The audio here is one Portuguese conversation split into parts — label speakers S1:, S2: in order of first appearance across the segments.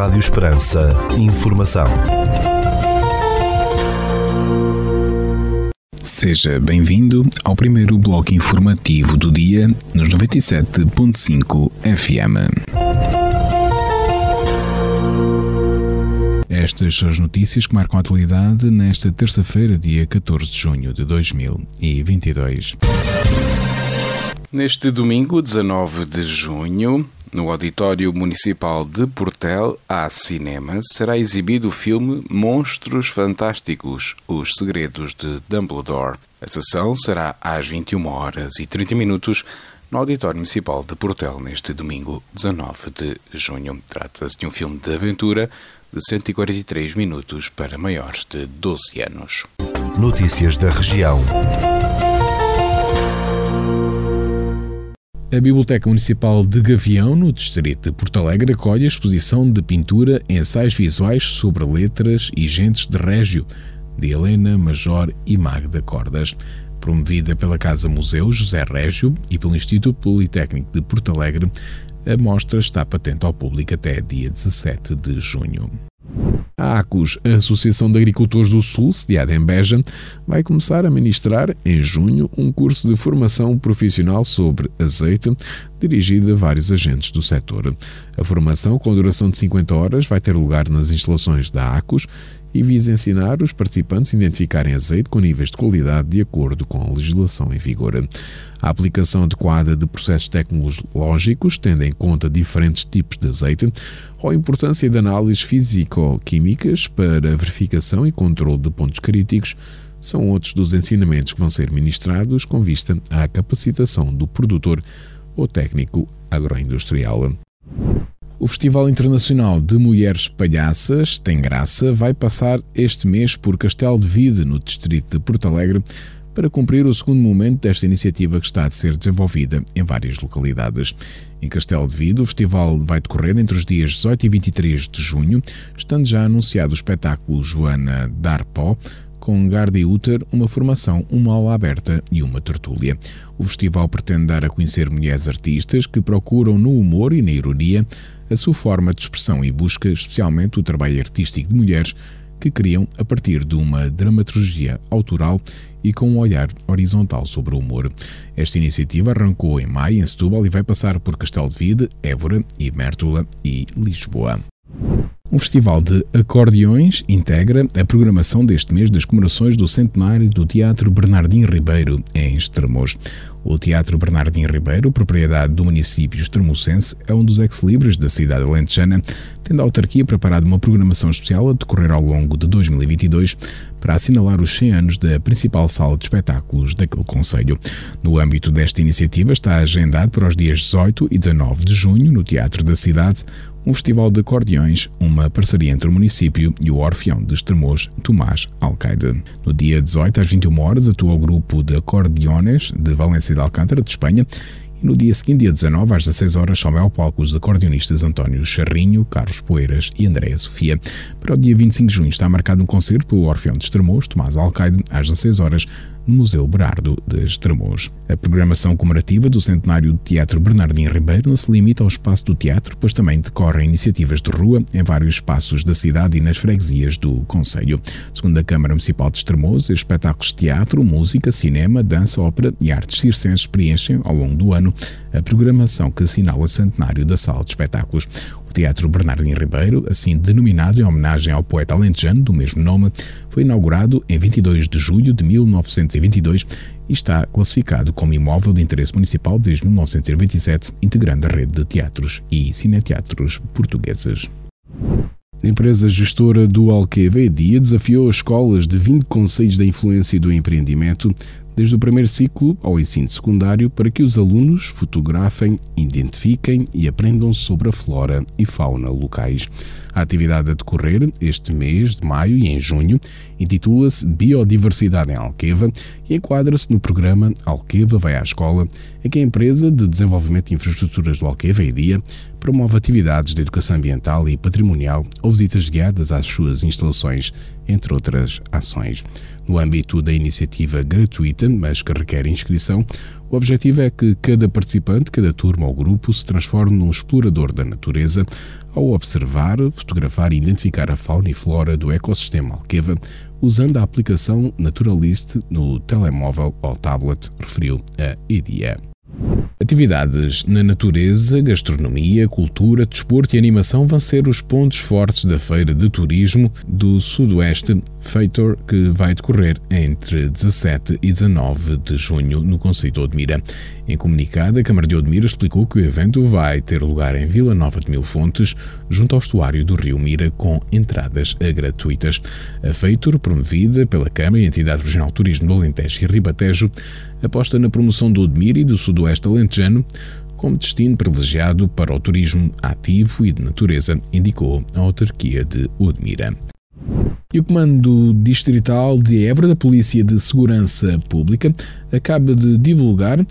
S1: Rádio Esperança. Informação.
S2: Seja bem-vindo ao primeiro bloco informativo do dia nos 97.5 FM. Estas são as notícias que marcam a atualidade nesta terça-feira, dia 14 de junho de 2022. Neste domingo, 19 de junho, no Auditório Municipal de Portel, há cinema, será exibido o filme Monstros Fantásticos Os Segredos de Dumbledore. A sessão será às 21 horas e 30 minutos no Auditório Municipal de Portel, neste domingo 19 de junho. Trata-se de um filme de aventura de 143 minutos para maiores de 12 anos.
S1: Notícias da região.
S2: A Biblioteca Municipal de Gavião, no distrito de Porto Alegre, acolhe a exposição de pintura ensaios visuais sobre letras e gentes de Régio, de Helena Major e Magda Cordas. Promovida pela Casa Museu José Régio e pelo Instituto Politécnico de Porto Alegre, a mostra está patente ao público até dia 17 de junho. A ACUS, a Associação de Agricultores do Sul, sediada em Beja, vai começar a ministrar em junho um curso de formação profissional sobre azeite dirigido a vários agentes do setor. A formação, com duração de 50 horas, vai ter lugar nas instalações da ACUS e visa ensinar os participantes a identificarem azeite com níveis de qualidade de acordo com a legislação em vigor. A aplicação adequada de processos tecnológicos, tendo em conta diferentes tipos de azeite, ou a importância de análises físico-químicas para verificação e controle de pontos críticos, são outros dos ensinamentos que vão ser ministrados com vista à capacitação do produtor ou técnico agroindustrial. O Festival Internacional de Mulheres Palhaças Tem Graça vai passar este mês por Castelo de Vide, no distrito de Porto Alegre, para cumprir o segundo momento desta iniciativa que está a ser desenvolvida em várias localidades. Em Castelo de Vide, o festival vai decorrer entre os dias 18 e 23 de junho, estando já anunciado o espetáculo Joana Darpó, com Garde Uter, uma formação, uma aula aberta e uma tertúlia. O festival pretende dar a conhecer mulheres artistas que procuram no humor e na ironia a sua forma de expressão e busca especialmente o trabalho artístico de mulheres que criam a partir de uma dramaturgia autoral e com um olhar horizontal sobre o humor. Esta iniciativa arrancou em maio em Setúbal e vai passar por Castelo de Vide, Évora, Mértola e Lisboa. Um festival de acordeões integra a programação deste mês das comemorações do centenário do Teatro Bernardim Ribeiro, em Estremoz. O Teatro Bernardim Ribeiro, propriedade do município extremocense, é um dos ex-libres da cidade alentejana, tendo a autarquia preparado uma programação especial a decorrer ao longo de 2022 para assinalar os 100 anos da principal sala de espetáculos daquele Conselho. No âmbito desta iniciativa está agendado para os dias 18 e 19 de junho, no Teatro da Cidade, um festival de acordeões, uma parceria entre o município e o Orfeão de Estremoz, Tomás Alcaide. No dia 18 às 21 horas atua o grupo de acordeones de Valência de Alcântara, de Espanha, e no dia seguinte, dia 19, às 16 horas, sobe ao palco os acordeonistas António Charrinho, Carlos Poeiras e Andréa Sofia. Para o dia 25 de junho está marcado um concerto pelo Orfeão de Estremoz, Tomás Alcaide, às 16 horas, no Museu Berardo de Estremoz. A programação comemorativa do centenário do Teatro Bernardim Ribeiro não se limita ao espaço do teatro, pois também decorrem iniciativas de rua em vários espaços da cidade e nas freguesias do Conselho. Segundo a Câmara Municipal de Estremoz, espetáculos de teatro, música, cinema, dança, ópera e artes circenses preenchem, ao longo do ano, a programação que assinala o centenário da sala de espetáculos. O Teatro Bernardino Ribeiro, assim denominado em homenagem ao poeta alentejano do mesmo nome, foi inaugurado em 22 de julho de 1922 e está classificado como imóvel de interesse municipal desde 1927, integrando a rede de teatros e cineteatros portugueses. A empresa gestora do Alqueva Dia desafiou as escolas de 20 conselhos da influência e do empreendimento desde o primeiro ciclo ao ensino secundário para que os alunos fotografem, identifiquem e aprendam sobre a flora e fauna locais. A atividade a decorrer este mês de maio e em junho intitula-se Biodiversidade em Alqueva e enquadra-se no programa Alqueva vai à escola, em que a empresa de desenvolvimento de infraestruturas do Alqueva e Dia promove atividades de educação ambiental e patrimonial ou visitas guiadas às suas instalações, entre outras ações. No âmbito da iniciativa gratuita, mas que requer inscrição, O objetivo é que cada participante, cada turma ou grupo se transforme num explorador da natureza ao observar, fotografar e identificar a fauna e flora do ecossistema Alqueva usando a aplicação Naturalist no telemóvel ou tablet, referiu a EDIA. Atividades na natureza, gastronomia, cultura, desporto e animação vão ser os pontos fortes da Feira de Turismo do Sudoeste Feitor, que vai decorrer entre 17 e 19 de junho no Conceito de Odmira. Em comunicado, a Câmara de Odmira explicou que o evento vai ter lugar em Vila Nova de Mil Fontes, junto ao estuário do Rio Mira, com entradas gratuitas. A Feitor, promovida pela Câmara e Entidade Regional Turismo do Alentejo e Ribatejo, aposta na promoção do Odmira e do Sudoeste Alentejano como destino privilegiado para o turismo ativo e de natureza, indicou a autarquia de Odmira. E o Comando Distrital de Évora da Polícia de Segurança Pública acaba de divulgar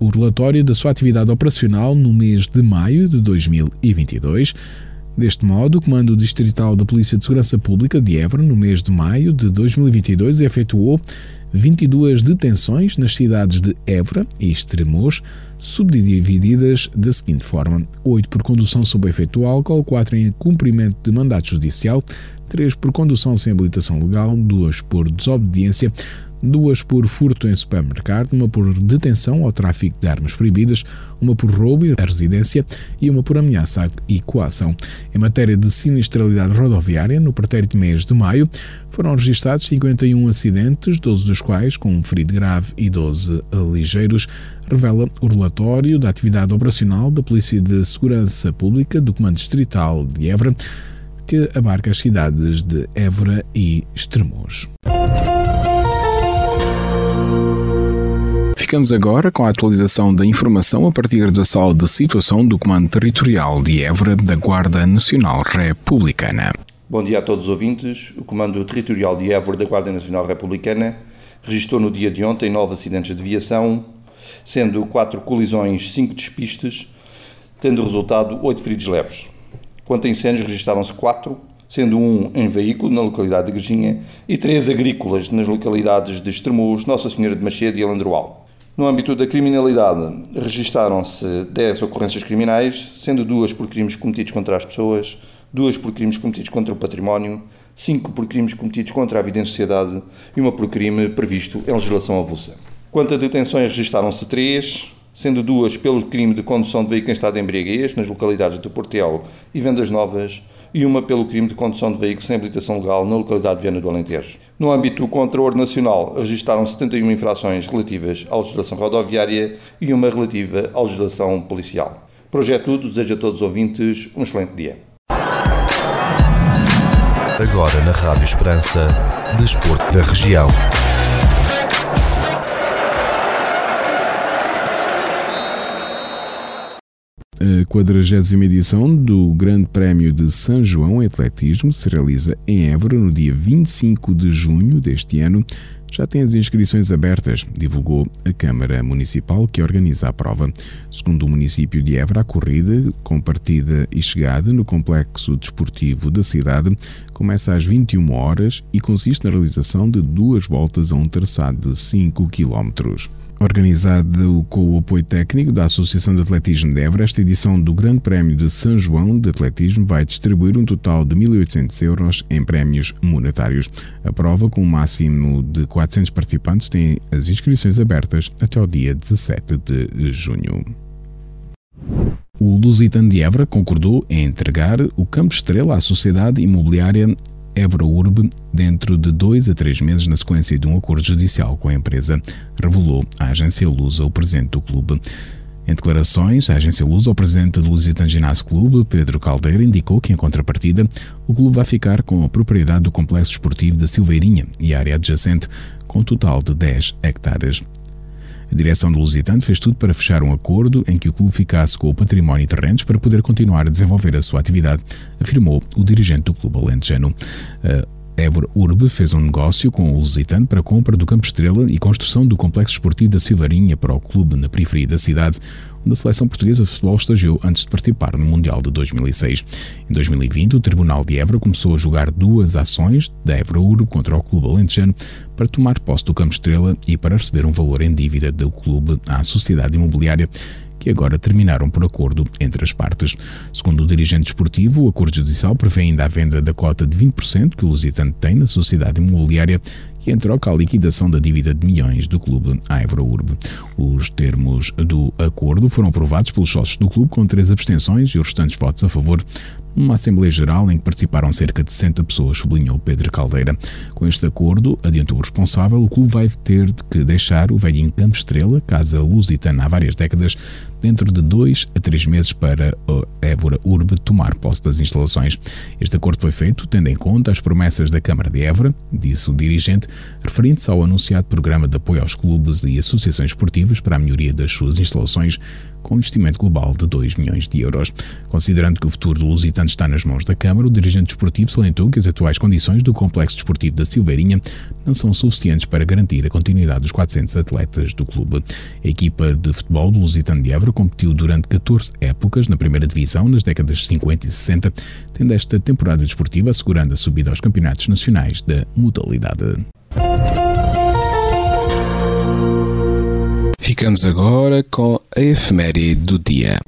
S2: o relatório da sua atividade operacional no mês de maio de 2022. Deste modo, o Comando Distrital da Polícia de Segurança Pública de Évora, no mês de maio de 2022, efetuou 22 detenções nas cidades de Évora e Estremoz, subdivididas da seguinte forma: 8 por condução sob efeito álcool, 4 em cumprimento de mandato judicial, 3 por condução sem habilitação legal, 2 por desobediência, duas por furto em supermercado, uma por detenção ou tráfico de armas proibidas, uma por roubo à residência e uma por ameaça e coação. Em matéria de sinistralidade rodoviária, no pretérito mês de maio, foram registrados 51 acidentes, 12 dos quais com um ferido grave e 12 ligeiros, revela o relatório da atividade operacional da Polícia de Segurança Pública do Comando Distrital de Évora, que abarca as cidades de Évora e Estremoz. Ficamos agora com a atualização da informação a partir da sala de situação do Comando Territorial de Évora da Guarda Nacional Republicana.
S3: Bom dia a todos os ouvintes. O Comando Territorial de Évora da Guarda Nacional Republicana registrou no dia de ontem nove acidentes de viação, sendo quatro colisões, cinco despistes, tendo resultado oito feridos leves. Quanto a incêndios, registaram-se quatro, sendo um em veículo na localidade de Grejinha e três agrícolas nas localidades de Estremoz, Nossa Senhora de Macedo e Alandroal. No âmbito da criminalidade, registaram-se 10 ocorrências criminais, sendo duas por crimes cometidos contra as pessoas, duas por crimes cometidos contra o património, cinco por crimes cometidos contra a vida em sociedade e uma por crime previsto em legislação avulsa. Quanto a detenções, registaram-se três, sendo duas pelo crime de condução de veículo em estado de embriaguez nas localidades de Portel e Vendas Novas e uma pelo crime de condução de veículo sem habilitação legal na localidade de Viana do Alentejo. No âmbito contra-ordem nacional, registaram 71 infrações relativas à legislação rodoviária e uma relativa à legislação policial. Projeto tudo, desejo a todos os ouvintes um excelente dia.
S1: Agora na Rádio Esperança, Desporto da Região.
S2: A 40 edição do Grande Prémio de São João em Atletismo se realiza em Évora no dia 25 de junho deste ano. Já tem as inscrições abertas, divulgou a Câmara Municipal que organiza a prova. Segundo o município de Évora, a corrida, com partida e chegada no complexo desportivo da cidade, começa às 21 horas e consiste na realização de duas voltas a um traçado de 5 km. Organizado com o apoio técnico da Associação de Atletismo de Évora, esta edição do Grande Prémio de São João de Atletismo vai distribuir um total de 1.800 euros em prémios monetários. A prova, com um máximo de 400 participantes, tem as inscrições abertas até o dia 17 de junho. O Lusitano de Évora concordou em entregar o Campo Estrela à Sociedade Imobiliária Évora Urbe dentro de dois a três meses na sequência de um acordo judicial com a empresa, revelou a agência Lusa o presidente do clube. Em declarações, a agência Lusa, o presidente do Lusitano Ginásio Clube, Pedro Caldeira, indicou que, em contrapartida, o clube vai ficar com a propriedade do complexo esportivo da Silveirinha e a área adjacente, com um total de 10 hectares. A direção do Lusitano fez tudo para fechar um acordo em que o clube ficasse com o património e terrenos para poder continuar a desenvolver a sua atividade, afirmou o dirigente do clube alentejano. Uh, Évora Urbe fez um negócio com o Lusitano para a compra do Campo Estrela e construção do complexo esportivo da Silvarinha para o clube na periferia da cidade, onde a seleção portuguesa de futebol estagiou antes de participar no Mundial de 2006. Em 2020, o Tribunal de Évora começou a julgar duas ações da Évora Uro contra o Clube Alentejano para tomar posse do Campo Estrela e para receber um valor em dívida do clube à sociedade imobiliária que agora terminaram por acordo entre as partes. Segundo o dirigente esportivo, o acordo judicial prevê ainda a venda da cota de 20% que o Lusitano tem na sociedade imobiliária e em troca a liquidação da dívida de milhões do clube à Eurourb. Os termos do acordo foram aprovados pelos sócios do clube com três abstenções e os restantes votos a favor numa Assembleia Geral em que participaram cerca de 60 pessoas, sublinhou Pedro Caldeira. Com este acordo, adiantou o responsável, o clube vai ter que deixar o velhinho Campo Estrela, casa lusitana há várias décadas, dentro de dois a três meses para a Évora Urbe tomar posse das instalações. Este acordo foi feito tendo em conta as promessas da Câmara de Évora, disse o dirigente, referindo-se ao anunciado programa de apoio aos clubes e associações esportivas para a melhoria das suas instalações, com um investimento global de 2 milhões de euros. Considerando que o futuro do Lusitano está nas mãos da Câmara, o dirigente desportivo salientou que as atuais condições do complexo desportivo da Silveirinha não são suficientes para garantir a continuidade dos 400 atletas do clube. A equipa de futebol do Lusitano de Évora competiu durante 14 épocas na primeira divisão nas décadas 50 e 60, tendo esta temporada desportiva assegurando a subida aos campeonatos nacionais da modalidade.
S4: Ficamos agora com a efeméride do dia.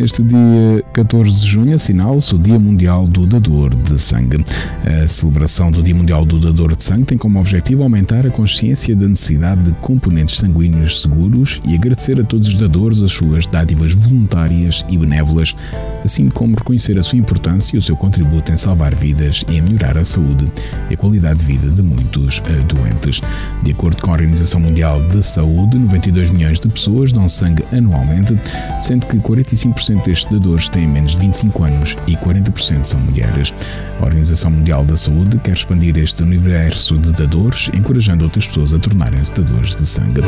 S2: Neste dia 14 de junho assinala-se o Dia Mundial do Dador de Sangue. A celebração do Dia Mundial do Dador de Sangue tem como objetivo aumentar a consciência da necessidade de componentes sanguíneos seguros e agradecer a todos os dadores as suas dádivas voluntárias e benévolas, assim como reconhecer a sua importância e o seu contributo em salvar vidas e em melhorar a saúde e a qualidade de vida de muitos eh, doentes. De acordo com a Organização Mundial de Saúde, 92 milhões de pessoas dão sangue anualmente, sendo que 45% 40% destes dadores têm menos de 25 anos e 40% são mulheres. A Organização Mundial da Saúde quer expandir este universo de dadores, encorajando outras pessoas a tornarem-se dadores de sangue.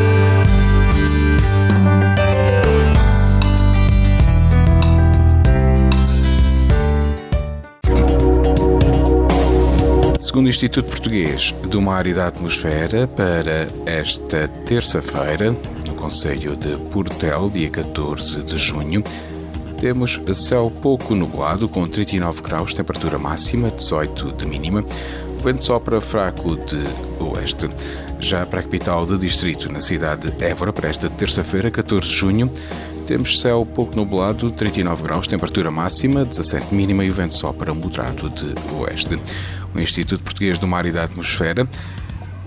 S4: Segundo o Instituto Português do Mar e da Atmosfera, para esta terça-feira, no Conselho de Portel, dia 14 de junho, temos céu pouco nublado, com 39 graus, temperatura máxima, 18 de mínima. O vento sopra fraco de oeste. Já para a capital do distrito, na cidade de Évora, para esta terça-feira, 14 de junho, temos céu pouco nublado, 39 graus, temperatura máxima, 17 mínima e o vento sopra moderado de oeste. O Instituto Português do Mar e da Atmosfera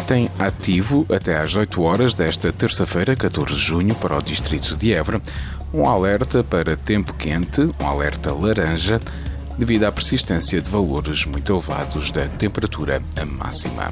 S4: tem ativo até às 8 horas desta terça-feira, 14 de junho, para o distrito de Évora, um alerta para tempo quente, um alerta laranja, devido à persistência de valores muito elevados da temperatura máxima.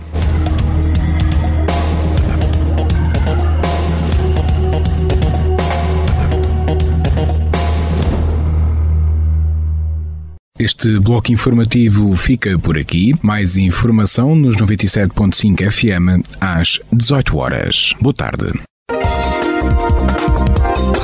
S2: Este bloco informativo fica por aqui. Mais informação nos 97.5 FM às 18 horas. Boa tarde.